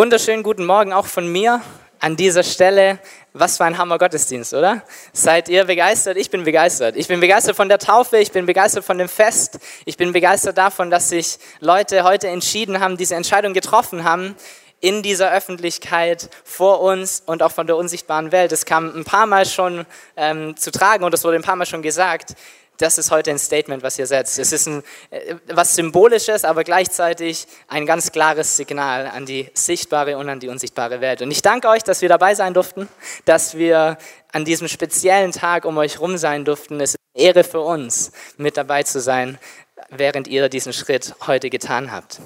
Wunderschönen guten Morgen auch von mir an dieser Stelle. Was für ein Hammer Gottesdienst, oder? Seid ihr begeistert? Ich bin begeistert. Ich bin begeistert von der Taufe, ich bin begeistert von dem Fest, ich bin begeistert davon, dass sich Leute heute entschieden haben, diese Entscheidung getroffen haben, in dieser Öffentlichkeit vor uns und auch von der unsichtbaren Welt. Es kam ein paar Mal schon ähm, zu tragen und es wurde ein paar Mal schon gesagt das ist heute ein Statement, was ihr setzt. Es ist ein, äh, was Symbolisches, aber gleichzeitig ein ganz klares Signal an die sichtbare und an die unsichtbare Welt. Und ich danke euch, dass wir dabei sein durften, dass wir an diesem speziellen Tag um euch rum sein durften. Es ist eine Ehre für uns, mit dabei zu sein, während ihr diesen Schritt heute getan habt.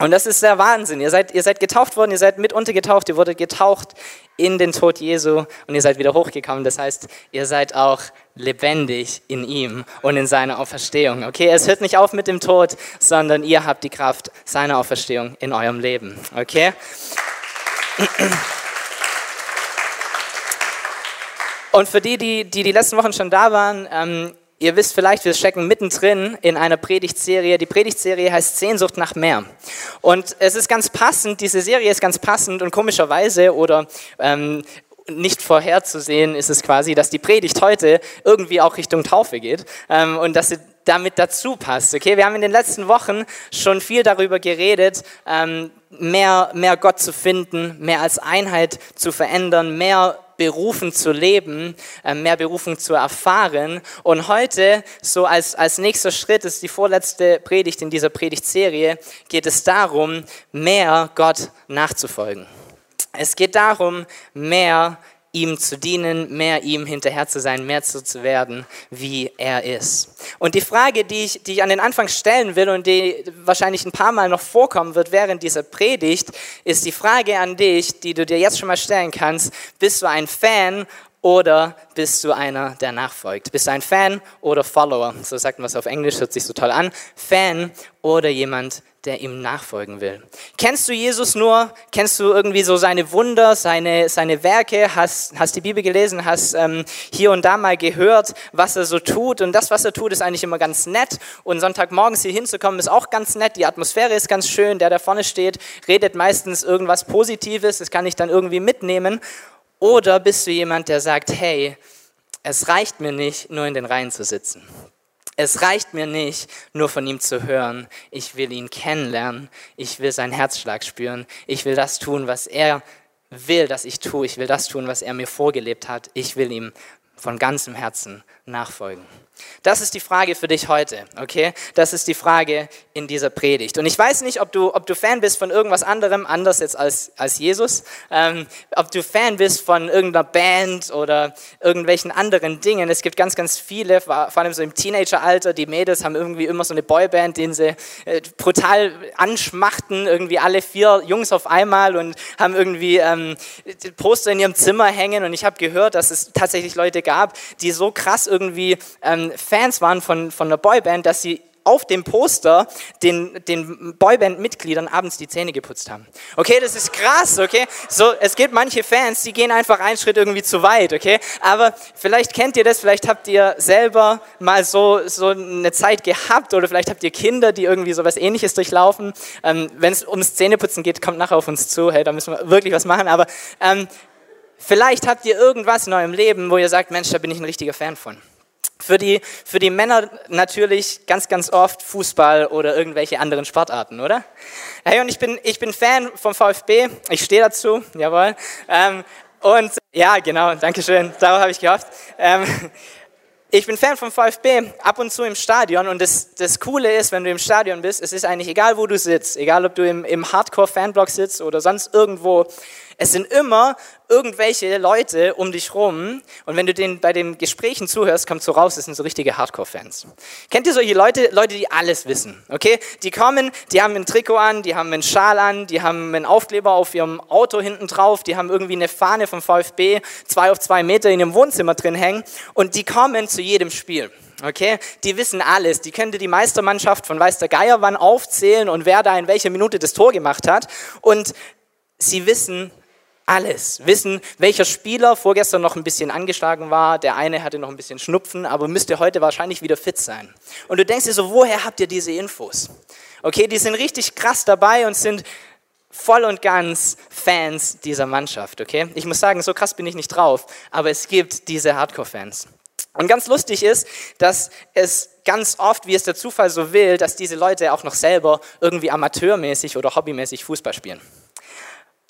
Und das ist der Wahnsinn. Ihr seid, ihr seid getauft worden, ihr seid mit untergetaucht, ihr wurdet getaucht in den Tod Jesu und ihr seid wieder hochgekommen. Das heißt, ihr seid auch lebendig in ihm und in seiner Auferstehung. Okay, es hört nicht auf mit dem Tod, sondern ihr habt die Kraft seiner Auferstehung in eurem Leben. Okay? Und für die, die die, die letzten Wochen schon da waren, ähm, Ihr wisst vielleicht, wir stecken mittendrin in einer Predigtserie. Die Predigtserie heißt Sehnsucht nach mehr. Und es ist ganz passend, diese Serie ist ganz passend und komischerweise oder ähm, nicht vorherzusehen ist es quasi, dass die Predigt heute irgendwie auch Richtung Taufe geht ähm, und dass sie damit dazu passt. Okay, wir haben in den letzten Wochen schon viel darüber geredet, ähm, mehr, mehr Gott zu finden, mehr als Einheit zu verändern, mehr berufen zu leben, äh, mehr Berufung zu erfahren. Und heute, so als, als nächster Schritt, ist die vorletzte Predigt in dieser Predigtserie, geht es darum, mehr Gott nachzufolgen. Es geht darum, mehr ihm zu dienen, mehr ihm hinterher zu sein, mehr zu, zu werden, wie er ist. Und die Frage, die ich, die ich an den Anfang stellen will und die wahrscheinlich ein paar Mal noch vorkommen wird während dieser Predigt, ist die Frage an dich, die du dir jetzt schon mal stellen kannst. Bist du ein Fan oder bist du einer, der nachfolgt? Bist du ein Fan oder Follower? So sagt man es auf Englisch, hört sich so toll an. Fan oder jemand, der ihm nachfolgen will. Kennst du Jesus nur? Kennst du irgendwie so seine Wunder, seine, seine Werke? Hast, hast die Bibel gelesen? Hast ähm, hier und da mal gehört, was er so tut? Und das, was er tut, ist eigentlich immer ganz nett. Und Sonntagmorgens hier hinzukommen, ist auch ganz nett. Die Atmosphäre ist ganz schön. Der, der vorne steht, redet meistens irgendwas Positives. Das kann ich dann irgendwie mitnehmen. Oder bist du jemand, der sagt, hey, es reicht mir nicht, nur in den Reihen zu sitzen. Es reicht mir nicht, nur von ihm zu hören. Ich will ihn kennenlernen. Ich will seinen Herzschlag spüren. Ich will das tun, was er will, dass ich tue. Ich will das tun, was er mir vorgelebt hat. Ich will ihm von ganzem Herzen nachfolgen. Das ist die Frage für dich heute, okay? Das ist die Frage in dieser Predigt. Und ich weiß nicht, ob du, ob du Fan bist von irgendwas anderem, anders jetzt als, als Jesus, ähm, ob du Fan bist von irgendeiner Band oder irgendwelchen anderen Dingen. Es gibt ganz, ganz viele, vor allem so im Teenageralter, die Mädels haben irgendwie immer so eine Boyband, den sie äh, brutal anschmachten, irgendwie alle vier Jungs auf einmal und haben irgendwie ähm, Poster in ihrem Zimmer hängen. Und ich habe gehört, dass es tatsächlich Leute gab, die so krass irgendwie ähm, Fans waren von, von einer Boyband, dass sie auf dem Poster den, den Boyband-Mitgliedern abends die Zähne geputzt haben. Okay, das ist krass, okay? So, es gibt manche Fans, die gehen einfach einen Schritt irgendwie zu weit, okay? Aber vielleicht kennt ihr das, vielleicht habt ihr selber mal so, so eine Zeit gehabt oder vielleicht habt ihr Kinder, die irgendwie so was ähnliches durchlaufen. Ähm, Wenn es ums Zähneputzen geht, kommt nachher auf uns zu, hey, da müssen wir wirklich was machen, aber ähm, vielleicht habt ihr irgendwas in eurem Leben, wo ihr sagt, Mensch, da bin ich ein richtiger Fan von. Für die, für die Männer natürlich ganz, ganz oft Fußball oder irgendwelche anderen Sportarten, oder? Hey, und ich bin, ich bin Fan vom VfB. Ich stehe dazu, jawohl. Ähm, und ja, genau, danke schön. Darauf habe ich gehofft. Ähm, ich bin Fan vom VfB, ab und zu im Stadion. Und das, das Coole ist, wenn du im Stadion bist, es ist eigentlich egal, wo du sitzt, egal ob du im, im Hardcore-Fanblock sitzt oder sonst irgendwo, es sind immer irgendwelche Leute um dich rum und wenn du den bei den Gesprächen zuhörst, kommt so raus, das sind so richtige Hardcore-Fans. Kennt ihr solche Leute, Leute, die alles wissen, okay? Die kommen, die haben ein Trikot an, die haben einen Schal an, die haben einen Aufkleber auf ihrem Auto hinten drauf, die haben irgendwie eine Fahne vom VfB, zwei auf zwei Meter in ihrem Wohnzimmer drin hängen und die kommen zu jedem Spiel. Okay, die wissen alles. Die könnte die Meistermannschaft von Weiß der Geier wann aufzählen und wer da in welcher Minute das Tor gemacht hat. Und sie wissen alles. Wissen, welcher Spieler vorgestern noch ein bisschen angeschlagen war, der eine hatte noch ein bisschen Schnupfen, aber müsste heute wahrscheinlich wieder fit sein. Und du denkst dir so, woher habt ihr diese Infos? Okay, die sind richtig krass dabei und sind voll und ganz Fans dieser Mannschaft, okay? Ich muss sagen, so krass bin ich nicht drauf, aber es gibt diese Hardcore-Fans. Und ganz lustig ist, dass es ganz oft, wie es der Zufall so will, dass diese Leute auch noch selber irgendwie amateurmäßig oder hobbymäßig Fußball spielen.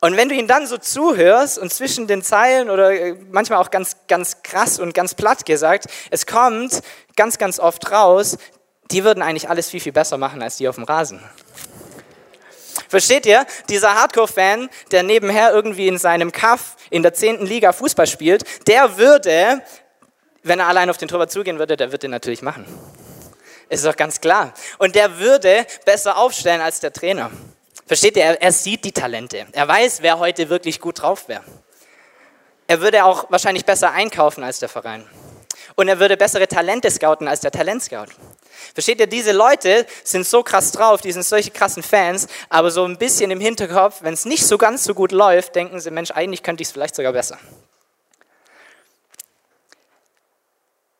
Und wenn du ihnen dann so zuhörst und zwischen den Zeilen oder äh, manchmal auch ganz, ganz krass und ganz platt gesagt, es kommt ganz, ganz oft raus, die würden eigentlich alles viel, viel besser machen als die auf dem Rasen. Versteht ihr? Dieser Hardcore-Fan, der nebenher irgendwie in seinem Kaff in der 10. Liga Fußball spielt, der würde wenn er allein auf den Torwart zugehen würde, der würde den natürlich machen. Ist doch ganz klar. Und der würde besser aufstellen als der Trainer. Versteht ihr? Er, er sieht die Talente. Er weiß, wer heute wirklich gut drauf wäre. Er würde auch wahrscheinlich besser einkaufen als der Verein. Und er würde bessere Talente scouten als der Talentscout. Versteht ihr, diese Leute sind so krass drauf, die sind solche krassen Fans, aber so ein bisschen im Hinterkopf, wenn es nicht so ganz so gut läuft, denken sie, Mensch, eigentlich könnte ich es vielleicht sogar besser.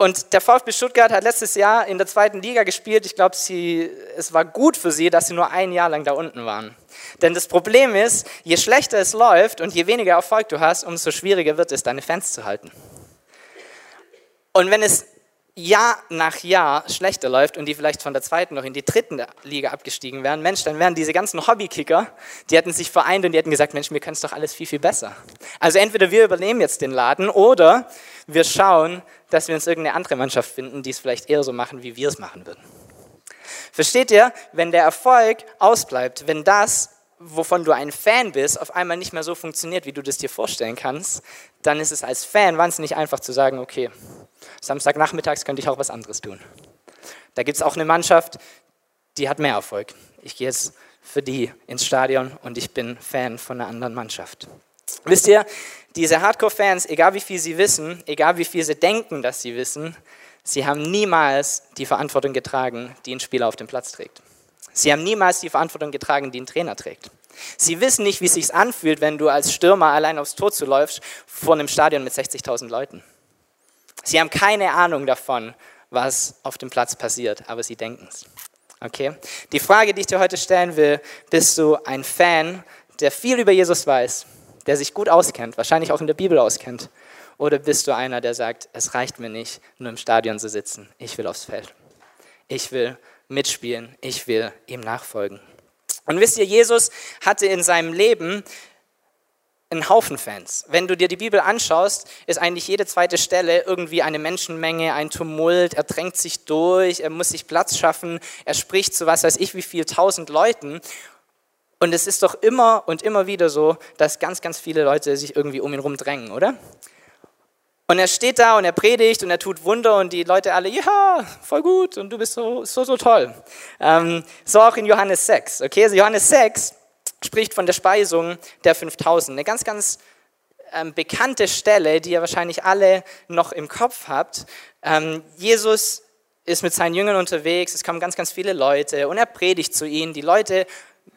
Und der VfB Stuttgart hat letztes Jahr in der zweiten Liga gespielt. Ich glaube, es war gut für sie, dass sie nur ein Jahr lang da unten waren. Denn das Problem ist, je schlechter es läuft und je weniger Erfolg du hast, umso schwieriger wird es, deine Fans zu halten. Und wenn es Jahr nach Jahr schlechter läuft und die vielleicht von der zweiten noch in die dritten Liga abgestiegen wären, Mensch, dann wären diese ganzen Hobbykicker, die hätten sich vereint und die hätten gesagt, Mensch, wir können es doch alles viel, viel besser. Also entweder wir übernehmen jetzt den Laden oder wir schauen, dass wir uns irgendeine andere Mannschaft finden, die es vielleicht eher so machen, wie wir es machen würden. Versteht ihr, wenn der Erfolg ausbleibt, wenn das, wovon du ein Fan bist, auf einmal nicht mehr so funktioniert, wie du das dir vorstellen kannst, dann ist es als Fan wahnsinnig einfach zu sagen, okay, Samstagnachmittags könnte ich auch was anderes tun. Da gibt es auch eine Mannschaft, die hat mehr Erfolg. Ich gehe jetzt für die ins Stadion und ich bin Fan von einer anderen Mannschaft. Wisst ihr, diese Hardcore-Fans, egal wie viel sie wissen, egal wie viel sie denken, dass sie wissen, sie haben niemals die Verantwortung getragen, die ein Spieler auf dem Platz trägt. Sie haben niemals die Verantwortung getragen, die ein Trainer trägt. Sie wissen nicht, wie es sich anfühlt, wenn du als Stürmer allein aufs Tor zuläufst vor einem Stadion mit 60.000 Leuten. Sie haben keine Ahnung davon, was auf dem Platz passiert, aber sie denken es. Okay? Die Frage, die ich dir heute stellen will, bist du ein Fan, der viel über Jesus weiß, der sich gut auskennt, wahrscheinlich auch in der Bibel auskennt? Oder bist du einer, der sagt, es reicht mir nicht, nur im Stadion zu sitzen, ich will aufs Feld. Ich will mitspielen, ich will ihm nachfolgen. Und wisst ihr, Jesus hatte in seinem Leben einen Haufen Fans. Wenn du dir die Bibel anschaust, ist eigentlich jede zweite Stelle irgendwie eine Menschenmenge, ein Tumult, er drängt sich durch, er muss sich Platz schaffen, er spricht zu was weiß ich wie viel tausend Leuten. Und es ist doch immer und immer wieder so, dass ganz, ganz viele Leute sich irgendwie um ihn herum drängen, oder? Und er steht da und er predigt und er tut Wunder und die Leute alle, ja, voll gut und du bist so, so, so toll. Ähm, so auch in Johannes 6. Okay, also Johannes 6 spricht von der Speisung der 5000. Eine ganz, ganz ähm, bekannte Stelle, die ihr wahrscheinlich alle noch im Kopf habt. Ähm, Jesus ist mit seinen Jüngern unterwegs, es kommen ganz, ganz viele Leute und er predigt zu ihnen. Die Leute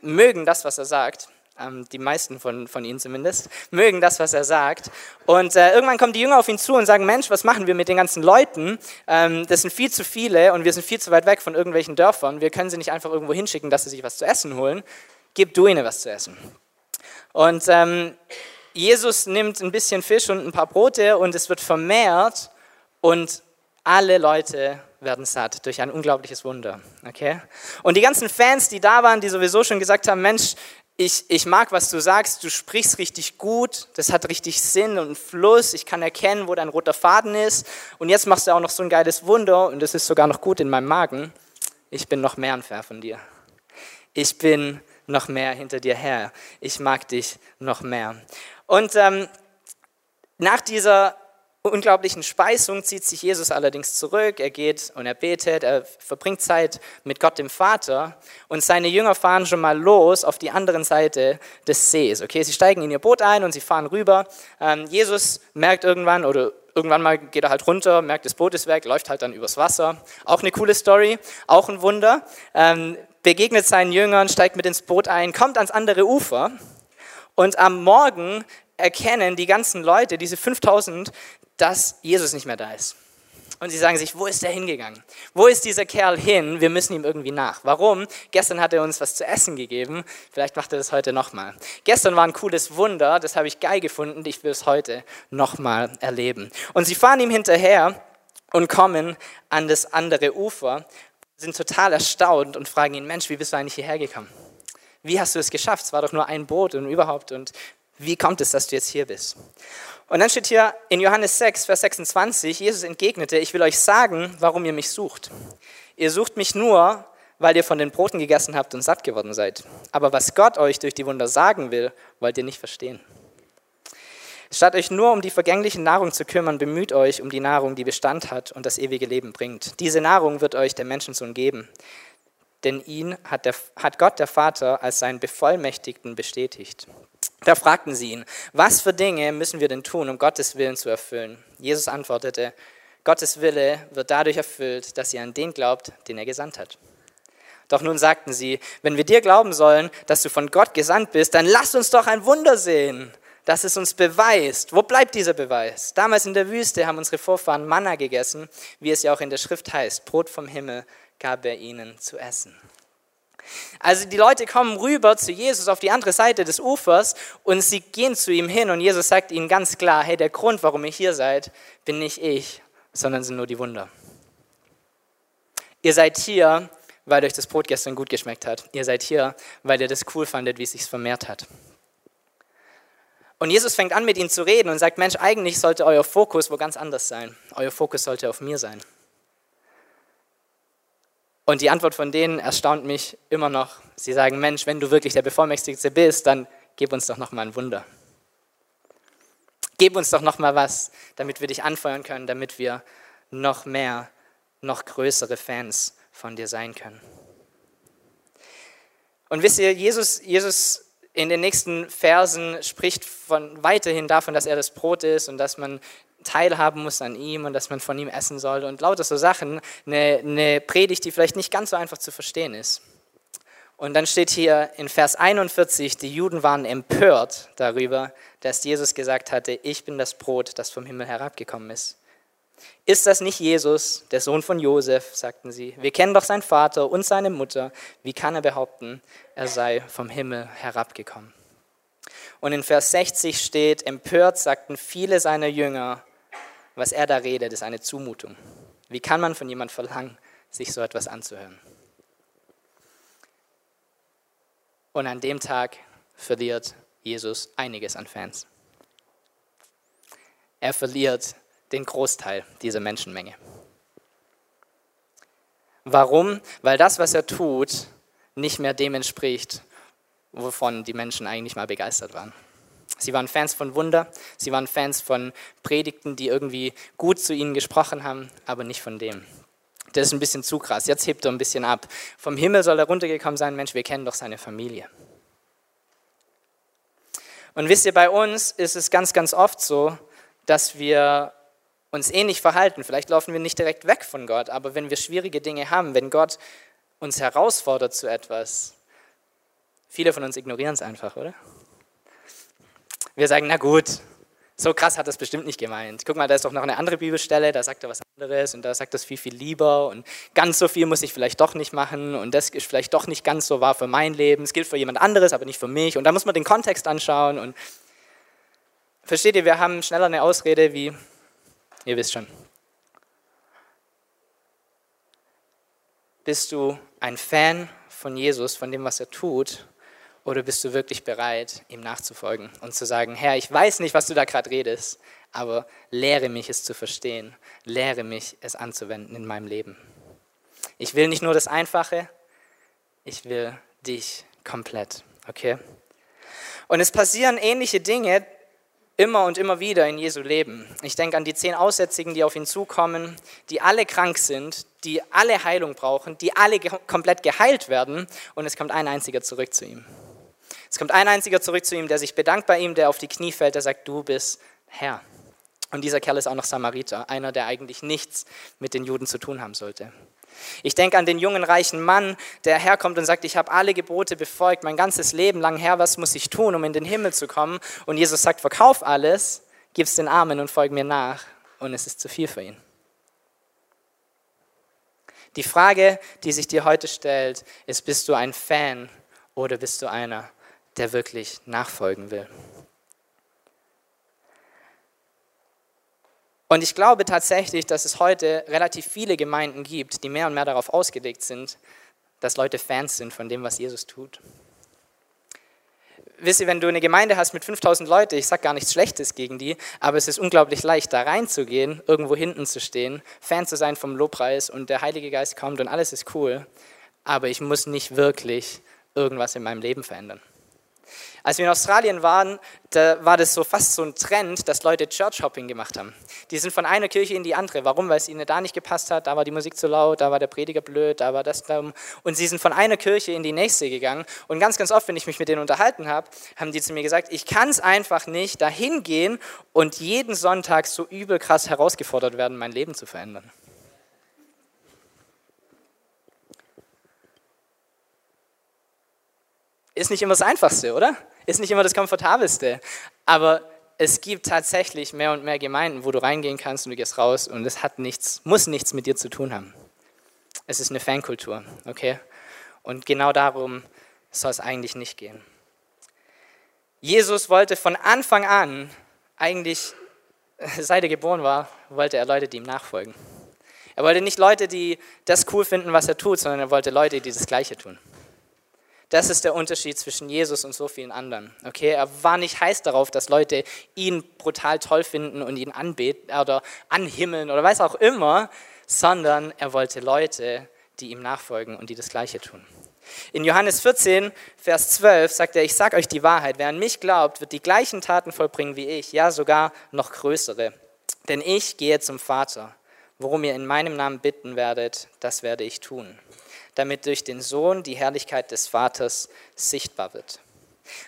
mögen das, was er sagt. Ähm, die meisten von, von ihnen zumindest, mögen das, was er sagt. Und äh, irgendwann kommen die Jünger auf ihn zu und sagen, Mensch, was machen wir mit den ganzen Leuten? Ähm, das sind viel zu viele und wir sind viel zu weit weg von irgendwelchen Dörfern. Wir können sie nicht einfach irgendwo hinschicken, dass sie sich was zu essen holen. Gib du ihnen was zu essen. Und ähm, Jesus nimmt ein bisschen Fisch und ein paar Brote und es wird vermehrt und alle Leute werden satt durch ein unglaubliches Wunder. Okay? Und die ganzen Fans, die da waren, die sowieso schon gesagt haben, Mensch, ich, ich mag, was du sagst, du sprichst richtig gut, das hat richtig Sinn und Fluss, ich kann erkennen, wo dein roter Faden ist und jetzt machst du auch noch so ein geiles Wunder und es ist sogar noch gut in meinem Magen. Ich bin noch mehr Fan von dir. Ich bin noch mehr hinter dir her. Ich mag dich noch mehr. Und ähm, nach dieser unglaublichen Speisung zieht sich Jesus allerdings zurück. Er geht und er betet, er verbringt Zeit mit Gott dem Vater und seine Jünger fahren schon mal los auf die andere Seite des Sees. Okay, sie steigen in ihr Boot ein und sie fahren rüber. Ähm, Jesus merkt irgendwann oder irgendwann mal geht er halt runter, merkt, das Boot ist weg, läuft halt dann übers Wasser. Auch eine coole Story, auch ein Wunder. Ähm, begegnet seinen Jüngern, steigt mit ins Boot ein, kommt ans andere Ufer und am Morgen erkennen die ganzen Leute, diese 5000, dass Jesus nicht mehr da ist. Und sie sagen sich, wo ist er hingegangen? Wo ist dieser Kerl hin? Wir müssen ihm irgendwie nach. Warum? Gestern hat er uns was zu essen gegeben. Vielleicht macht er das heute nochmal. Gestern war ein cooles Wunder, das habe ich geil gefunden. Ich will es heute nochmal erleben. Und sie fahren ihm hinterher und kommen an das andere Ufer, sind total erstaunt und fragen ihn, Mensch, wie bist du eigentlich hierher gekommen? Wie hast du es geschafft? Es war doch nur ein Boot und überhaupt. Und wie kommt es, dass du jetzt hier bist? Und dann steht hier in Johannes 6, Vers 26, Jesus entgegnete, ich will euch sagen, warum ihr mich sucht. Ihr sucht mich nur, weil ihr von den Broten gegessen habt und satt geworden seid. Aber was Gott euch durch die Wunder sagen will, wollt ihr nicht verstehen. Statt euch nur um die vergängliche Nahrung zu kümmern, bemüht euch um die Nahrung, die Bestand hat und das ewige Leben bringt. Diese Nahrung wird euch der Menschensohn geben, denn ihn hat, der, hat Gott der Vater als seinen Bevollmächtigten bestätigt. Da fragten sie ihn, was für Dinge müssen wir denn tun, um Gottes Willen zu erfüllen? Jesus antwortete, Gottes Wille wird dadurch erfüllt, dass ihr an den glaubt, den er gesandt hat. Doch nun sagten sie, wenn wir dir glauben sollen, dass du von Gott gesandt bist, dann lass uns doch ein Wunder sehen, dass es uns beweist. Wo bleibt dieser Beweis? Damals in der Wüste haben unsere Vorfahren Manna gegessen, wie es ja auch in der Schrift heißt, Brot vom Himmel gab er ihnen zu essen. Also die Leute kommen rüber zu Jesus auf die andere Seite des Ufers und sie gehen zu ihm hin und Jesus sagt ihnen ganz klar, hey, der Grund, warum ihr hier seid, bin nicht ich, sondern sind nur die Wunder. Ihr seid hier, weil euch das Brot gestern gut geschmeckt hat. Ihr seid hier, weil ihr das cool fandet, wie es sich vermehrt hat. Und Jesus fängt an, mit ihnen zu reden und sagt, Mensch, eigentlich sollte euer Fokus wo ganz anders sein. Euer Fokus sollte auf mir sein. Und die Antwort von denen erstaunt mich immer noch. Sie sagen, Mensch, wenn du wirklich der Bevollmächtigste bist, dann gib uns doch noch mal ein Wunder. Gib uns doch noch mal was, damit wir dich anfeuern können, damit wir noch mehr, noch größere Fans von dir sein können. Und wisst ihr, Jesus, Jesus in den nächsten Versen spricht von, weiterhin davon, dass er das Brot ist und dass man teilhaben muss an ihm und dass man von ihm essen soll und lauter so Sachen. Eine, eine Predigt, die vielleicht nicht ganz so einfach zu verstehen ist. Und dann steht hier in Vers 41, die Juden waren empört darüber, dass Jesus gesagt hatte, ich bin das Brot, das vom Himmel herabgekommen ist. Ist das nicht Jesus, der Sohn von Josef, sagten sie. Wir kennen doch seinen Vater und seine Mutter. Wie kann er behaupten, er sei vom Himmel herabgekommen? Und in Vers 60 steht, empört sagten viele seiner Jünger, was er da redet, ist eine Zumutung. Wie kann man von jemandem verlangen, sich so etwas anzuhören? Und an dem Tag verliert Jesus einiges an Fans. Er verliert den Großteil dieser Menschenmenge. Warum? Weil das, was er tut, nicht mehr dem entspricht, wovon die Menschen eigentlich mal begeistert waren. Sie waren Fans von Wunder, sie waren Fans von Predigten, die irgendwie gut zu ihnen gesprochen haben, aber nicht von dem. Das ist ein bisschen zu krass. Jetzt hebt er ein bisschen ab. Vom Himmel soll er runtergekommen sein, Mensch, wir kennen doch seine Familie. Und wisst ihr, bei uns ist es ganz, ganz oft so, dass wir uns ähnlich verhalten. Vielleicht laufen wir nicht direkt weg von Gott, aber wenn wir schwierige Dinge haben, wenn Gott uns herausfordert zu etwas, viele von uns ignorieren es einfach, oder? Wir sagen, na gut, so krass hat das bestimmt nicht gemeint. Guck mal, da ist doch noch eine andere Bibelstelle, da sagt er was anderes und da sagt das viel, viel lieber und ganz so viel muss ich vielleicht doch nicht machen und das ist vielleicht doch nicht ganz so wahr für mein Leben. Es gilt für jemand anderes, aber nicht für mich. Und da muss man den Kontext anschauen und versteht ihr, wir haben schneller eine Ausrede wie, ihr wisst schon. Bist du ein Fan von Jesus, von dem, was er tut? Oder bist du wirklich bereit, ihm nachzufolgen und zu sagen, Herr, ich weiß nicht, was du da gerade redest, aber lehre mich es zu verstehen, lehre mich es anzuwenden in meinem Leben. Ich will nicht nur das Einfache, ich will dich komplett, okay? Und es passieren ähnliche Dinge immer und immer wieder in Jesu Leben. Ich denke an die zehn Aussätzigen, die auf ihn zukommen, die alle krank sind, die alle Heilung brauchen, die alle komplett geheilt werden und es kommt ein einziger zurück zu ihm. Es kommt ein einziger zurück zu ihm, der sich bedankt bei ihm, der auf die Knie fällt, der sagt, du bist Herr. Und dieser Kerl ist auch noch Samariter, einer, der eigentlich nichts mit den Juden zu tun haben sollte. Ich denke an den jungen reichen Mann, der herkommt und sagt, ich habe alle Gebote befolgt, mein ganzes Leben lang, Herr, was muss ich tun, um in den Himmel zu kommen? Und Jesus sagt, verkauf alles, gib es den Armen und folge mir nach. Und es ist zu viel für ihn. Die Frage, die sich dir heute stellt, ist, bist du ein Fan oder bist du einer, der wirklich nachfolgen will? Und ich glaube tatsächlich, dass es heute relativ viele Gemeinden gibt, die mehr und mehr darauf ausgelegt sind, dass Leute Fans sind von dem, was Jesus tut. Wisst ihr, wenn du eine Gemeinde hast mit 5000 Leuten, ich sage gar nichts Schlechtes gegen die, aber es ist unglaublich leicht, da reinzugehen, irgendwo hinten zu stehen, Fan zu sein vom Lobpreis und der Heilige Geist kommt und alles ist cool, aber ich muss nicht wirklich irgendwas in meinem Leben verändern. Als wir in Australien waren, da war das so fast so ein Trend, dass Leute Church-Hopping gemacht haben. Die sind von einer Kirche in die andere. Warum? Weil es ihnen da nicht gepasst hat, da war die Musik zu laut, da war der Prediger blöd, da war das dumm. Und sie sind von einer Kirche in die nächste gegangen. Und ganz, ganz oft, wenn ich mich mit denen unterhalten habe, haben die zu mir gesagt, ich kann es einfach nicht dahin gehen und jeden Sonntag so übel krass herausgefordert werden, mein Leben zu verändern. Ist nicht immer das Einfachste, oder? Ist nicht immer das Komfortabelste. Aber es gibt tatsächlich mehr und mehr Gemeinden, wo du reingehen kannst und du gehst raus und es hat nichts, muss nichts mit dir zu tun haben. Es ist eine Fankultur, okay? Und genau darum soll es eigentlich nicht gehen. Jesus wollte von Anfang an, eigentlich seit er geboren war, wollte er Leute, die ihm nachfolgen. Er wollte nicht Leute, die das cool finden, was er tut, sondern er wollte Leute, die das Gleiche tun. Das ist der Unterschied zwischen Jesus und so vielen anderen. Okay, er war nicht heiß darauf, dass Leute ihn brutal toll finden und ihn anbeten oder anhimmeln oder weiß auch immer, sondern er wollte Leute, die ihm nachfolgen und die das Gleiche tun. In Johannes 14, Vers 12 sagt er, ich sage euch die Wahrheit, wer an mich glaubt, wird die gleichen Taten vollbringen wie ich, ja sogar noch größere. Denn ich gehe zum Vater. Worum ihr in meinem Namen bitten werdet, das werde ich tun damit durch den Sohn die Herrlichkeit des Vaters sichtbar wird.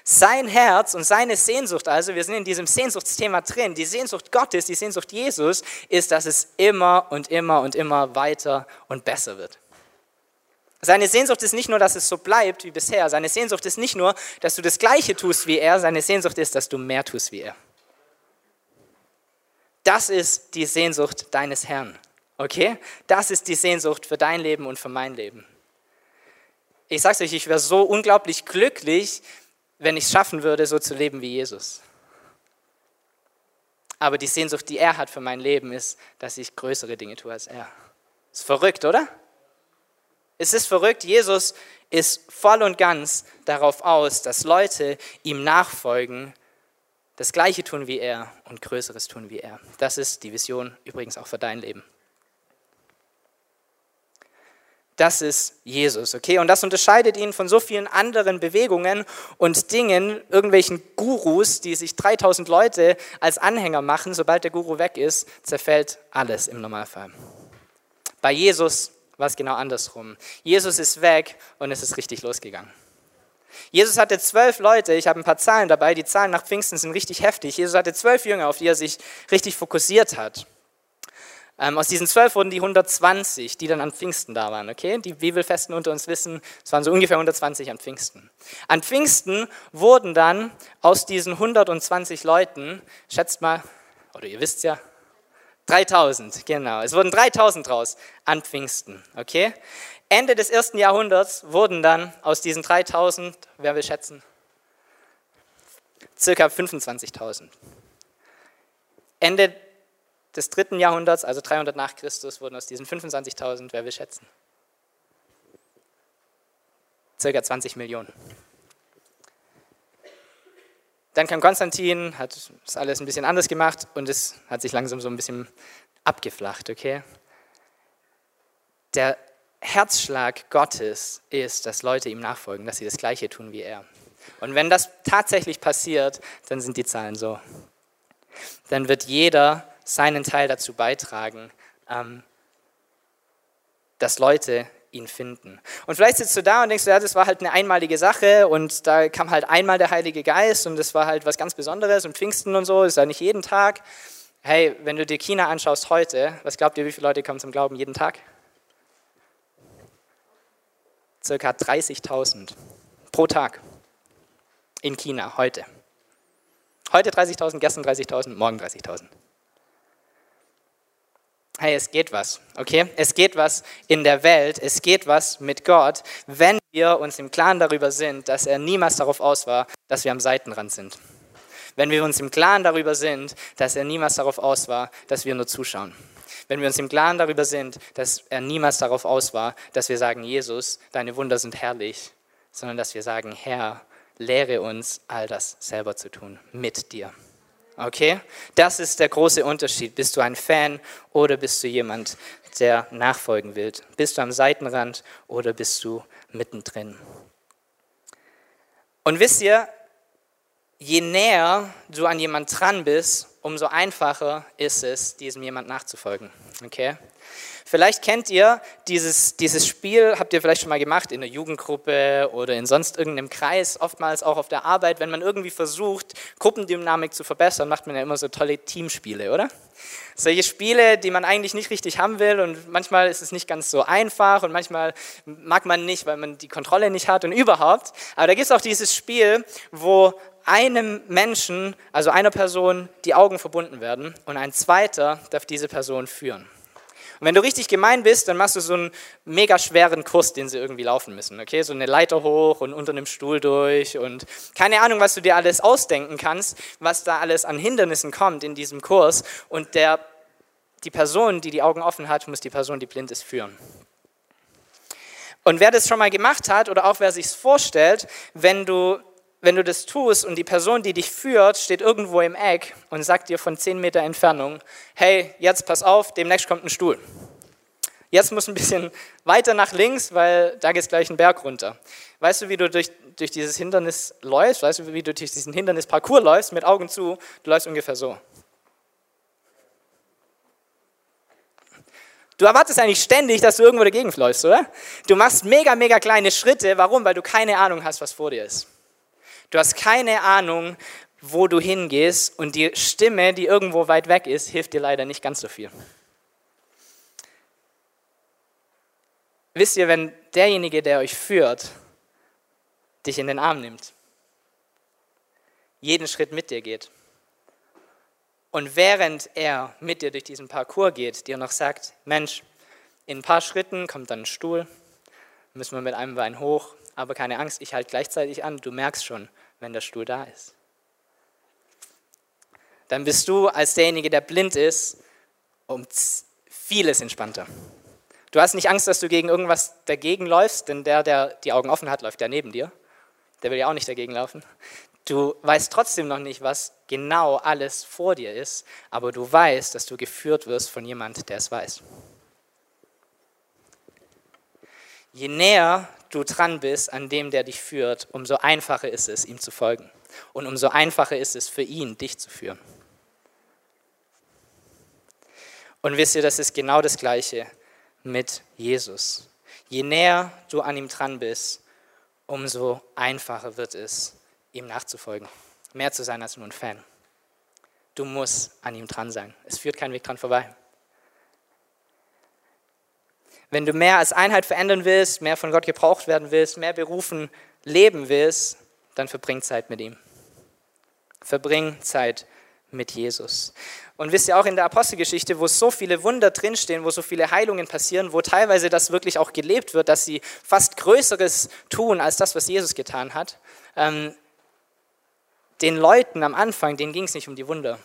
Sein Herz und seine Sehnsucht, also wir sind in diesem Sehnsuchtsthema drin, die Sehnsucht Gottes, die Sehnsucht Jesus, ist, dass es immer und immer und immer weiter und besser wird. Seine Sehnsucht ist nicht nur, dass es so bleibt wie bisher. Seine Sehnsucht ist nicht nur, dass du das Gleiche tust wie er. Seine Sehnsucht ist, dass du mehr tust wie er. Das ist die Sehnsucht deines Herrn. Okay? Das ist die Sehnsucht für dein Leben und für mein Leben ich sage euch, ich wäre so unglaublich glücklich, wenn ich es schaffen würde, so zu leben wie Jesus. Aber die Sehnsucht, die er hat für mein Leben, ist, dass ich größere Dinge tue als er. Ist verrückt, oder? Es ist verrückt. Jesus ist voll und ganz darauf aus, dass Leute ihm nachfolgen, das Gleiche tun wie er und Größeres tun wie er. Das ist die Vision übrigens auch für dein Leben. Das ist Jesus, okay? Und das unterscheidet ihn von so vielen anderen Bewegungen und Dingen, irgendwelchen Gurus, die sich 3000 Leute als Anhänger machen. Sobald der Guru weg ist, zerfällt alles im Normalfall. Bei Jesus war es genau andersrum. Jesus ist weg und es ist richtig losgegangen. Jesus hatte zwölf Leute, ich habe ein paar Zahlen dabei, die Zahlen nach Pfingsten sind richtig heftig. Jesus hatte zwölf Jünger, auf die er sich richtig fokussiert hat. Ähm, aus diesen zwölf wurden die 120, die dann an Pfingsten da waren. Okay? Die Bibelfesten unter uns wissen, es waren so ungefähr 120 an Pfingsten. An Pfingsten wurden dann aus diesen 120 Leuten, schätzt mal, oder ihr wisst ja, 3000, genau. Es wurden 3000 raus an Pfingsten. Okay? Ende des ersten Jahrhunderts wurden dann aus diesen 3000, wer will schätzen, circa 25.000. Ende des dritten Jahrhunderts, also 300 nach Christus, wurden aus diesen 25.000, wer will schätzen? Circa 20 Millionen. Dann kam Konstantin, hat das alles ein bisschen anders gemacht und es hat sich langsam so ein bisschen abgeflacht, okay? Der Herzschlag Gottes ist, dass Leute ihm nachfolgen, dass sie das Gleiche tun wie er. Und wenn das tatsächlich passiert, dann sind die Zahlen so. Dann wird jeder seinen Teil dazu beitragen, ähm, dass Leute ihn finden. Und vielleicht sitzt du da und denkst, ja, das war halt eine einmalige Sache und da kam halt einmal der Heilige Geist und das war halt was ganz Besonderes und Pfingsten und so, ist ja nicht jeden Tag. Hey, wenn du dir China anschaust heute, was glaubt ihr, wie viele Leute kommen zum Glauben jeden Tag? Circa 30.000 pro Tag in China heute. Heute 30.000, gestern 30.000, morgen 30.000. hey, es geht was, okay? Es geht was in der Welt, es geht was mit Gott, wenn wir uns im Klaren darüber sind, dass er niemals darauf aus war, dass wir am Seitenrand sind. Wenn wir uns im Klaren darüber sind, dass er niemals darauf aus war, dass wir nur zuschauen. Wenn wir uns im Klaren darüber sind, dass er niemals darauf aus war, dass wir sagen, Jesus, deine Wunder sind herrlich, sondern dass wir sagen, Herr, lehre uns all das selber zu tun, mit dir. Okay? Das ist der große Unterschied. Bist du ein Fan oder bist du jemand, der nachfolgen will? Bist du am Seitenrand oder bist du mittendrin? Und wisst ihr, je näher du an jemand dran bist, umso einfacher ist es, diesem jemand nachzufolgen. Okay? Vielleicht kennt ihr dieses, dieses Spiel, habt ihr vielleicht schon mal gemacht in der Jugendgruppe oder in sonst irgendeinem Kreis, oftmals auch auf der Arbeit, wenn man irgendwie versucht, Gruppendynamik zu verbessern, macht man ja immer so tolle Teamspiele, oder? Solche Spiele, die man eigentlich nicht richtig haben will und manchmal ist es nicht ganz so einfach und manchmal mag man nicht, weil man die Kontrolle nicht hat und überhaupt. Aber da gibt es auch dieses Spiel, wo einem Menschen, also einer Person, die Augen verbunden werden und ein zweiter darf diese Person führen. Und wenn du richtig gemein bist, dann machst du so einen mega schweren Kurs, den sie irgendwie laufen müssen. Okay, so eine Leiter hoch und unter einem Stuhl durch und keine Ahnung, was du dir alles ausdenken kannst, was da alles an Hindernissen kommt in diesem Kurs. Und der, die Person, die die Augen offen hat, muss die Person, die blind ist, führen. Und wer das schon mal gemacht hat oder auch wer sich es vorstellt, wenn du wenn du das tust und die Person, die dich führt, steht irgendwo im Eck und sagt dir von 10 Meter Entfernung, hey, jetzt pass auf, demnächst kommt ein Stuhl. Jetzt muss ein bisschen weiter nach links, weil da geht es gleich einen Berg runter. Weißt du, wie du durch, durch dieses Hindernis läufst? Weißt du, wie du durch diesen Hindernisparcours läufst, mit Augen zu? Du läufst ungefähr so. Du erwartest eigentlich ständig, dass du irgendwo dagegen läufst, oder? Du machst mega, mega kleine Schritte. Warum? Weil du keine Ahnung hast, was vor dir ist. Du hast keine Ahnung, wo du hingehst und die Stimme, die irgendwo weit weg ist, hilft dir leider nicht ganz so viel. Wisst ihr, wenn derjenige, der euch führt, dich in den Arm nimmt, jeden Schritt mit dir geht und während er mit dir durch diesen Parcours geht, dir noch sagt, Mensch, in ein paar Schritten kommt dann ein Stuhl, müssen wir mit einem Bein hoch, aber keine Angst, ich halte gleichzeitig an, du merkst schon, wenn der Stuhl da ist. Dann bist du als derjenige, der blind ist, um vieles entspannter. Du hast nicht Angst, dass du gegen irgendwas dagegen läufst, denn der, der die Augen offen hat, läuft ja neben dir. Der will ja auch nicht dagegen laufen. Du weißt trotzdem noch nicht, was genau alles vor dir ist, aber du weißt, dass du geführt wirst von jemand, der es weiß. Je näher du dran bist an dem, der dich führt, umso einfacher ist es, ihm zu folgen. Und umso einfacher ist es für ihn, dich zu führen. Und wisst ihr, das ist genau das Gleiche mit Jesus. Je näher du an ihm dran bist, umso einfacher wird es, ihm nachzufolgen. Mehr zu sein als nur ein Fan. Du musst an ihm dran sein. Es führt kein Weg dran vorbei. Wenn du mehr als Einheit verändern willst, mehr von Gott gebraucht werden willst, mehr berufen leben willst, dann verbring Zeit mit ihm. Verbring Zeit mit Jesus. Und wisst ihr auch in der Apostelgeschichte, wo so viele Wunder drinstehen, wo so viele Heilungen passieren, wo teilweise das wirklich auch gelebt wird, dass sie fast Größeres tun als das, was Jesus getan hat. Ähm, den Leuten am Anfang, denen ging es nicht um die Wunder.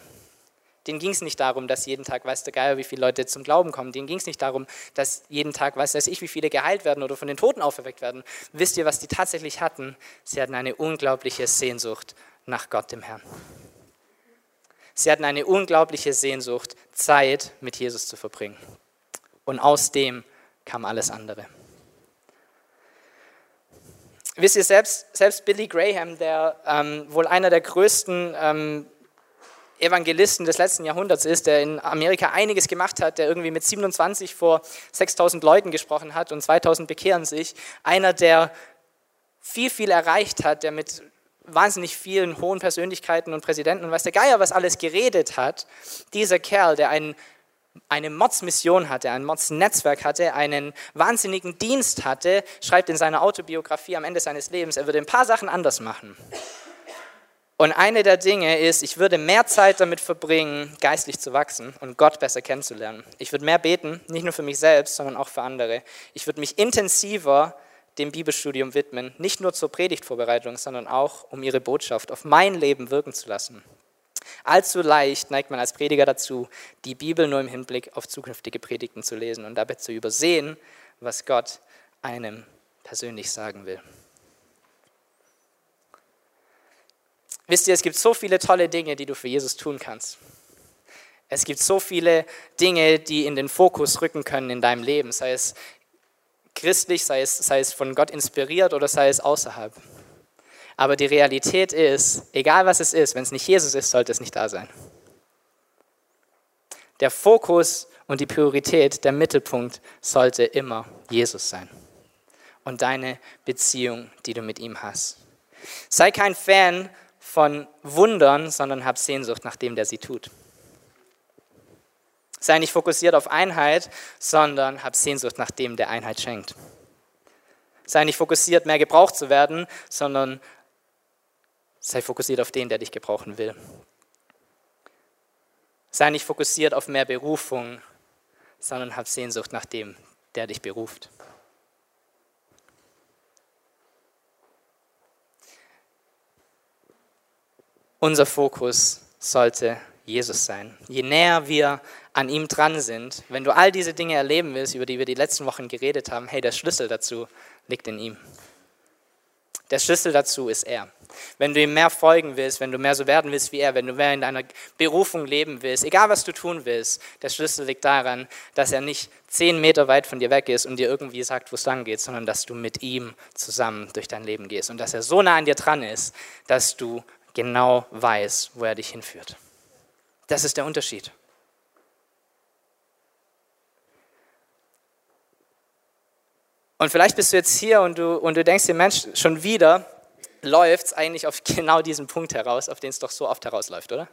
Denen ging es nicht darum, dass jeden Tag, weiß der Geier, wie viele Leute zum Glauben kommen. Denen ging es nicht darum, dass jeden Tag, weiß ich, wie viele geheilt werden oder von den Toten auferweckt werden. Wisst ihr, was die tatsächlich hatten? Sie hatten eine unglaubliche Sehnsucht nach Gott, dem Herrn. Sie hatten eine unglaubliche Sehnsucht, Zeit mit Jesus zu verbringen. Und aus dem kam alles andere. Wisst ihr, selbst, selbst Billy Graham, der ähm, wohl einer der größten ähm, Evangelisten des letzten Jahrhunderts ist, der in Amerika einiges gemacht hat, der irgendwie mit 27 vor 6000 Leuten gesprochen hat und 2000 bekehren sich. Einer, der viel, viel erreicht hat, der mit wahnsinnig vielen hohen Persönlichkeiten und Präsidenten und weiß der Geier, was alles geredet hat. Dieser Kerl, der einen, eine Mods-Mission hatte, ein Mods-Netzwerk hatte, einen wahnsinnigen Dienst hatte, schreibt in seiner Autobiografie am Ende seines Lebens, er würde ein paar Sachen anders machen. Und eine der Dinge ist, ich würde mehr Zeit damit verbringen, geistlich zu wachsen und Gott besser kennenzulernen. Ich würde mehr beten, nicht nur für mich selbst, sondern auch für andere. Ich würde mich intensiver dem Bibelstudium widmen, nicht nur zur Predigtvorbereitung, sondern auch, um ihre Botschaft auf mein Leben wirken zu lassen. Allzu leicht neigt man als Prediger dazu, die Bibel nur im Hinblick auf zukünftige Predigten zu lesen und dabei zu übersehen, was Gott einem persönlich sagen will. Wisst ihr, es gibt so viele tolle Dinge, die du für Jesus tun kannst. Es gibt so viele Dinge, die in den Fokus rücken können in deinem Leben, sei es christlich, sei es, sei es von Gott inspiriert oder sei es außerhalb. Aber die Realität ist, egal was es ist, wenn es nicht Jesus ist, sollte es nicht da sein. Der Fokus und die Priorität, der Mittelpunkt sollte immer Jesus sein und deine Beziehung, die du mit ihm hast. Sei kein Fan von Wundern, sondern hab Sehnsucht nach dem, der sie tut. Sei nicht fokussiert auf Einheit, sondern hab Sehnsucht nach dem, der Einheit schenkt. Sei nicht fokussiert, mehr gebraucht zu werden, sondern sei fokussiert auf den, der dich gebrauchen will. Sei nicht fokussiert auf mehr Berufung, sondern hab Sehnsucht nach dem, der dich beruft. Unser Fokus sollte Jesus sein. Je näher wir an ihm dran sind, wenn du all diese Dinge erleben willst, über die wir die letzten Wochen geredet haben, hey, der Schlüssel dazu liegt in ihm. Der Schlüssel dazu ist er. Wenn du ihm mehr folgen willst, wenn du mehr so werden willst wie er, wenn du mehr in deiner Berufung leben willst, egal was du tun willst, der Schlüssel liegt daran, dass er nicht zehn Meter weit von dir weg ist und dir irgendwie sagt, wo es lang geht, sondern dass du mit ihm zusammen durch dein Leben gehst und dass er so nah an dir dran ist, dass du genau weiß, wo er dich hinführt. Das ist der Unterschied. Und vielleicht bist du jetzt hier und du, und du denkst dir, Mensch, schon wieder läuft es eigentlich auf genau diesen Punkt heraus, auf den es doch so oft herausläuft, oder?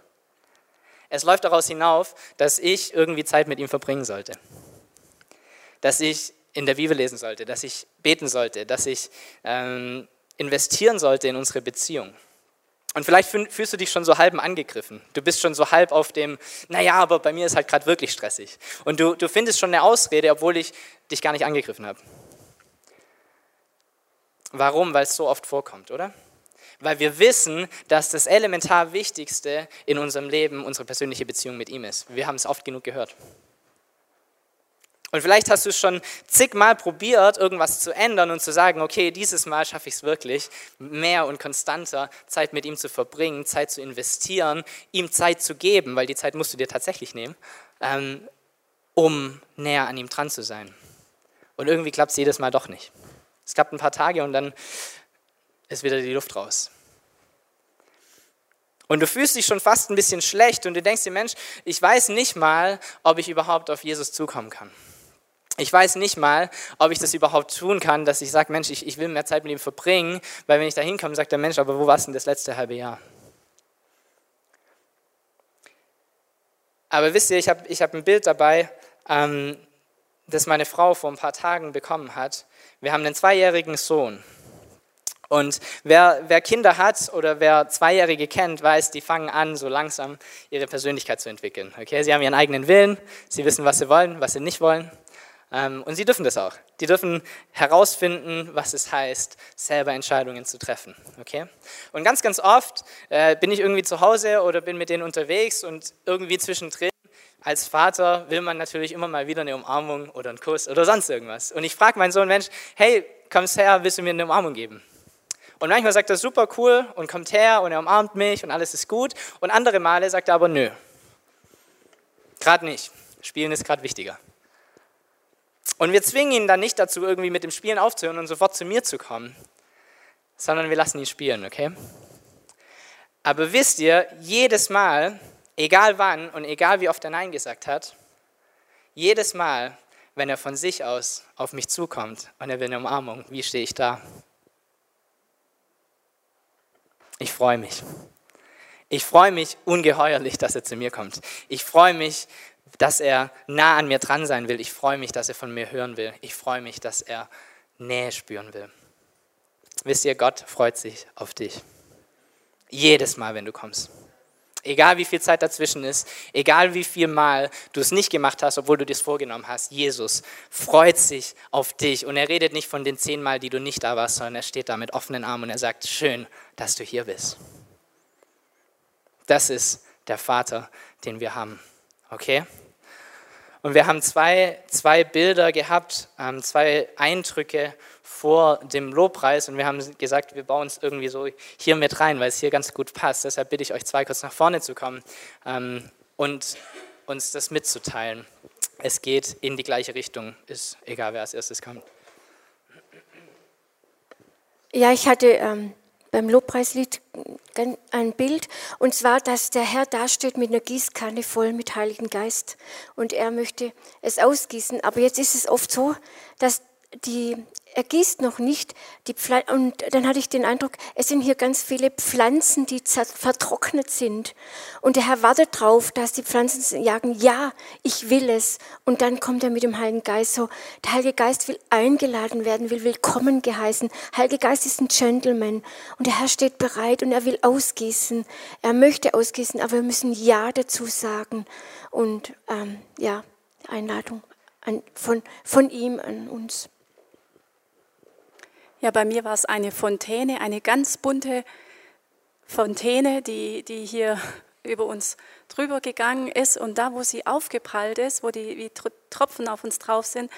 Es läuft daraus hinauf, dass ich irgendwie Zeit mit ihm verbringen sollte. Dass ich in der Bibel lesen sollte, dass ich beten sollte, dass ich ähm, investieren sollte in unsere Beziehung. Und vielleicht fühlst du dich schon so halb angegriffen. Du bist schon so halb auf dem, naja, aber bei mir ist halt gerade wirklich stressig. Und du, du findest schon eine Ausrede, obwohl ich dich gar nicht angegriffen habe. Warum? Weil es so oft vorkommt, oder? Weil wir wissen, dass das elementar Wichtigste in unserem Leben unsere persönliche Beziehung mit ihm ist. Wir haben es oft genug gehört. Und vielleicht hast du schon zigmal probiert, irgendwas zu ändern und zu sagen, okay, dieses Mal schaffe ich es wirklich, mehr und konstanter Zeit mit ihm zu verbringen, Zeit zu investieren, ihm Zeit zu geben, weil die Zeit musst du dir tatsächlich nehmen, ähm, um näher an ihm dran zu sein. Und irgendwie klappt es jedes Mal doch nicht. Es klappt ein paar Tage und dann ist wieder die Luft raus. Und du fühlst dich schon fast ein bisschen schlecht und du denkst dir, Mensch, ich weiß nicht mal, ob ich überhaupt auf Jesus zukommen kann. Ich weiß nicht mal, ob ich das überhaupt tun kann, dass ich sage, Mensch, ich, ich will mehr Zeit mit ihm verbringen, weil wenn ich da hinkomme, sagt der Mensch, aber wo warst du denn das letzte halbe Jahr? Aber wisst ihr, ich habe ich hab ein Bild dabei, ähm, das meine Frau vor ein paar Tagen bekommen hat. Wir haben einen zweijährigen Sohn. Und wer, wer Kinder hat oder wer Zweijährige kennt, weiß, die fangen an, so langsam ihre Persönlichkeit zu entwickeln. Okay? Sie haben ihren eigenen Willen, sie wissen, was sie wollen, was sie nicht wollen. Ähm, und sie dürfen das auch. Die dürfen herausfinden, was es heißt, selber Entscheidungen zu treffen. Okay? Und ganz, ganz oft äh, bin ich irgendwie zu Hause oder bin mit denen unterwegs und irgendwie zwischendrin als Vater will man natürlich immer mal wieder eine Umarmung oder einen Kuss oder sonst irgendwas. Und ich frage meinen Sohn, Mensch, hey, kommst her, willst du mir eine Umarmung geben? Und manchmal sagt er super cool und kommt her und er umarmt mich und alles ist gut. Und andere Male sagt er aber nö. Gerade nicht. Spielen ist gerade wichtiger. Und wir zwingen ihn dann nicht dazu, irgendwie mit dem Spielen aufzuhören und sofort zu mir zu kommen, sondern wir lassen ihn spielen, okay? Aber wisst ihr, jedes Mal, egal wann und egal wie oft er Nein gesagt hat, jedes Mal, wenn er von sich aus auf mich zukommt und er will eine Umarmung, wie stehe ich da? Ich freue mich. Ich freue mich ungeheuerlich, dass er zu mir kommt. Ich freue mich, dass er nah an mir dran sein will. Ich freue mich, dass er von mir hören will. Ich freue mich, dass er Nähe spüren will. Wisst ihr, Gott freut sich auf dich. Jedes Mal, wenn du kommst. Egal wie viel Zeit dazwischen ist, egal wie viel Mal du es nicht gemacht hast, obwohl du dir es vorgenommen hast, Jesus freut sich auf dich. Und er redet nicht von den zehn Mal, die du nicht da warst, sondern er steht da mit offenen Armen und er sagt, schön, dass du hier bist. Das ist der Vater, den wir haben. Okay? Und wir haben zwei, zwei Bilder gehabt, ähm, zwei Eindrücke vor dem Lobpreis und wir haben gesagt, wir bauen es irgendwie so hier mit rein, weil es hier ganz gut passt. Deshalb bitte ich euch zwei kurz nach vorne zu kommen ähm, und uns das mitzuteilen. Es geht in die gleiche Richtung, ist egal, wer als erstes kommt. Ja, ich hatte ähm, beim Lobpreislied ein Bild, und zwar, dass der Herr dasteht mit einer Gießkanne voll mit Heiligen Geist und er möchte es ausgießen. Aber jetzt ist es oft so, dass die er gießt noch nicht die Pflanzen. Und dann hatte ich den Eindruck, es sind hier ganz viele Pflanzen, die vertrocknet sind. Und der Herr wartet drauf, dass die Pflanzen sagen, ja, ich will es. Und dann kommt er mit dem Heiligen Geist so. Der Heilige Geist will eingeladen werden, will willkommen geheißen. Heilige Geist ist ein Gentleman. Und der Herr steht bereit und er will ausgießen. Er möchte ausgießen, aber wir müssen Ja dazu sagen. Und ähm, ja, Einladung von, von ihm an uns. Ja, bei mir war es eine Fontäne, eine ganz bunte Fontäne, die, die hier über uns drüber gegangen ist. Und da, wo sie aufgeprallt ist, wo die wie Tropfen auf uns drauf sind,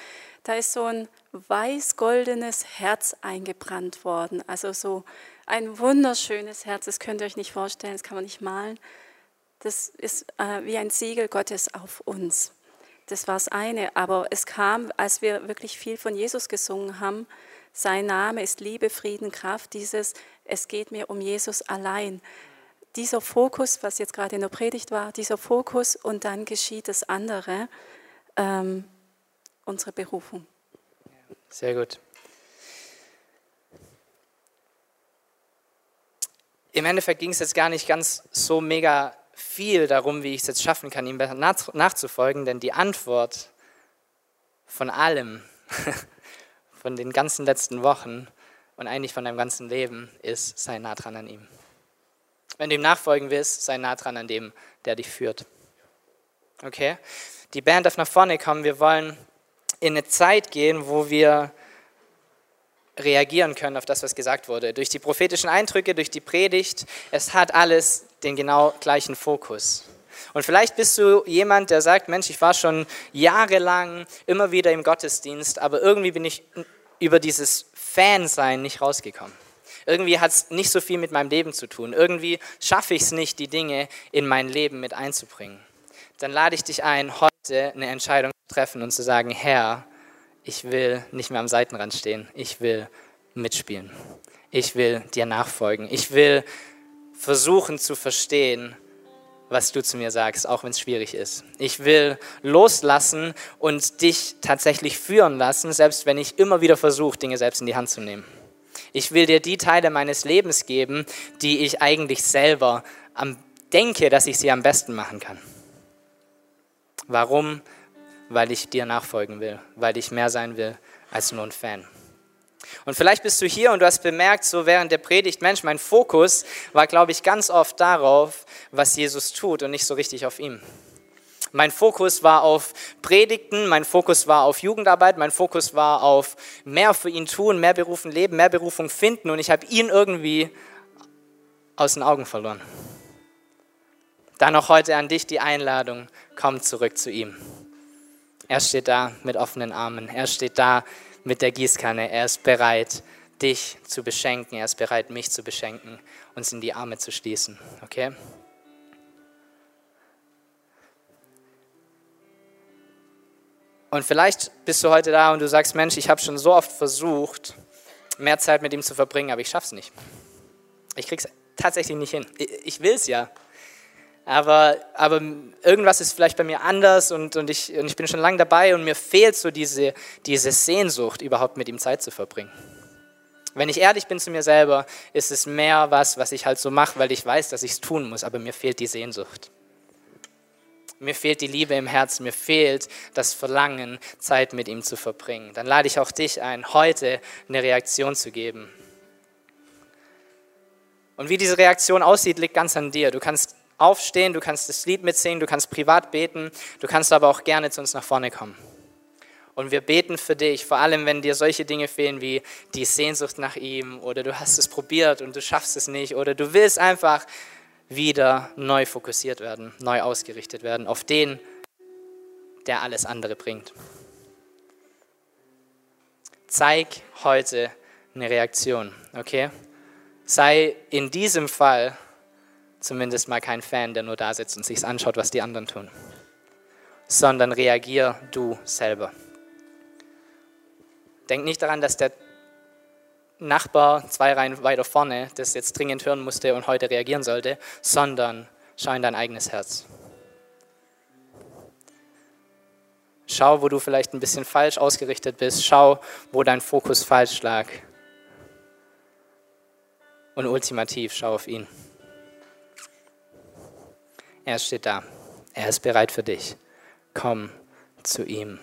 da ist so ein weiß-goldenes Herz eingebrannt worden. Also so ein wunderschönes Herz, das könnt ihr euch nicht vorstellen, das kann man nicht malen. Das ist äh, wie ein Siegel Gottes auf uns. Das war das eine. Aber es kam, als wir wirklich viel von Jesus gesungen haben, sein Name ist Liebe, Frieden, Kraft, dieses Es geht mir um Jesus allein. Dieser Fokus, was jetzt gerade in der Predigt war, dieser Fokus und dann geschieht das andere, ähm, unsere Berufung. Sehr gut. Im Endeffekt ging es jetzt gar nicht ganz so mega viel darum, wie ich es jetzt schaffen kann, ihm nachzufolgen, denn die Antwort von allem von den ganzen letzten Wochen und eigentlich von deinem ganzen Leben ist, sei nah dran an ihm. Wenn du ihm nachfolgen willst, sei nah dran an dem, der dich führt. Okay? Die Band darf nach vorne kommen. Wir wollen in eine Zeit gehen, wo wir reagieren können auf das, was gesagt wurde. Durch die prophetischen Eindrücke, durch die Predigt. Es hat alles den genau gleichen Fokus. Und vielleicht bist du jemand, der sagt, Mensch, ich war schon jahrelang immer wieder im Gottesdienst, aber irgendwie bin ich über dieses Fansein nicht rausgekommen. Irgendwie hat es nicht so viel mit meinem Leben zu tun. Irgendwie schaffe ich es nicht, die Dinge in mein Leben mit einzubringen. Dann lade ich dich ein, heute eine Entscheidung zu treffen und zu sagen, Herr, ich will nicht mehr am Seitenrand stehen. Ich will mitspielen. Ich will dir nachfolgen. Ich will versuchen zu verstehen, was du zu mir sagst, auch wenn es schwierig ist. Ich will loslassen und dich tatsächlich führen lassen, selbst wenn ich immer wieder versuche, Dinge selbst in die Hand zu nehmen. Ich will dir die Teile meines Lebens geben, die ich eigentlich selber am, denke, dass ich sie am besten machen kann. Warum? Weil ich dir nachfolgen will, weil ich mehr sein will als nur ein Fan. Und vielleicht bist du hier und du hast bemerkt, so während der Predigt, Mensch, mein Fokus war, glaube ich, ganz oft darauf, was Jesus tut und nicht so richtig auf ihm. Mein Fokus war auf Predigten, mein Fokus war auf Jugendarbeit, mein Fokus war auf mehr für ihn tun, mehr Berufen leben, mehr Berufung finden und ich habe ihn irgendwie aus den Augen verloren. Dann noch heute an dich die Einladung, komm zurück zu ihm. Er steht da mit offenen Armen, er steht da mit der Gießkanne. Er ist bereit, dich zu beschenken. Er ist bereit, mich zu beschenken, uns in die Arme zu schließen. Okay? Und vielleicht bist du heute da und du sagst, Mensch, ich habe schon so oft versucht, mehr Zeit mit ihm zu verbringen, aber ich schaffe es nicht. Ich kriege es tatsächlich nicht hin. Ich will es ja, aber, aber irgendwas ist vielleicht bei mir anders und, und, ich, und ich bin schon lange dabei und mir fehlt so diese, diese Sehnsucht, überhaupt mit ihm Zeit zu verbringen. Wenn ich ehrlich bin zu mir selber, ist es mehr was, was ich halt so mache, weil ich weiß, dass ich es tun muss, aber mir fehlt die Sehnsucht. Mir fehlt die Liebe im Herzen, mir fehlt das Verlangen, Zeit mit ihm zu verbringen. Dann lade ich auch dich ein, heute eine Reaktion zu geben Und wie diese Reaktion aussieht, liegt ganz an dir. Du kannst aufstehen, du kannst das Lied mitsingen, du kannst privat beten, du kannst aber auch gerne zu uns nach vorne kommen. Und wir beten für dich, vor allem wenn dir solche Dinge fehlen wie die Sehnsucht nach ihm oder du hast es probiert und du schaffst es nicht oder du willst einfach wieder neu fokussiert werden, neu ausgerichtet werden auf den, der alles andere bringt. Zeig heute eine Reaktion, okay? Sei in diesem Fall zumindest mal kein Fan, der nur da sitzt und sich anschaut, was die anderen tun, sondern reagier du selber. Denk nicht daran, dass der Nachbar zwei Reihen weiter vorne das jetzt dringend hören musste und heute reagieren sollte, sondern schau in dein eigenes Herz. Schau, wo du vielleicht ein bisschen falsch ausgerichtet bist. Schau, wo dein Fokus falsch lag. Und ultimativ schau auf ihn. Er steht da. Er ist bereit für dich. Komm zu ihm.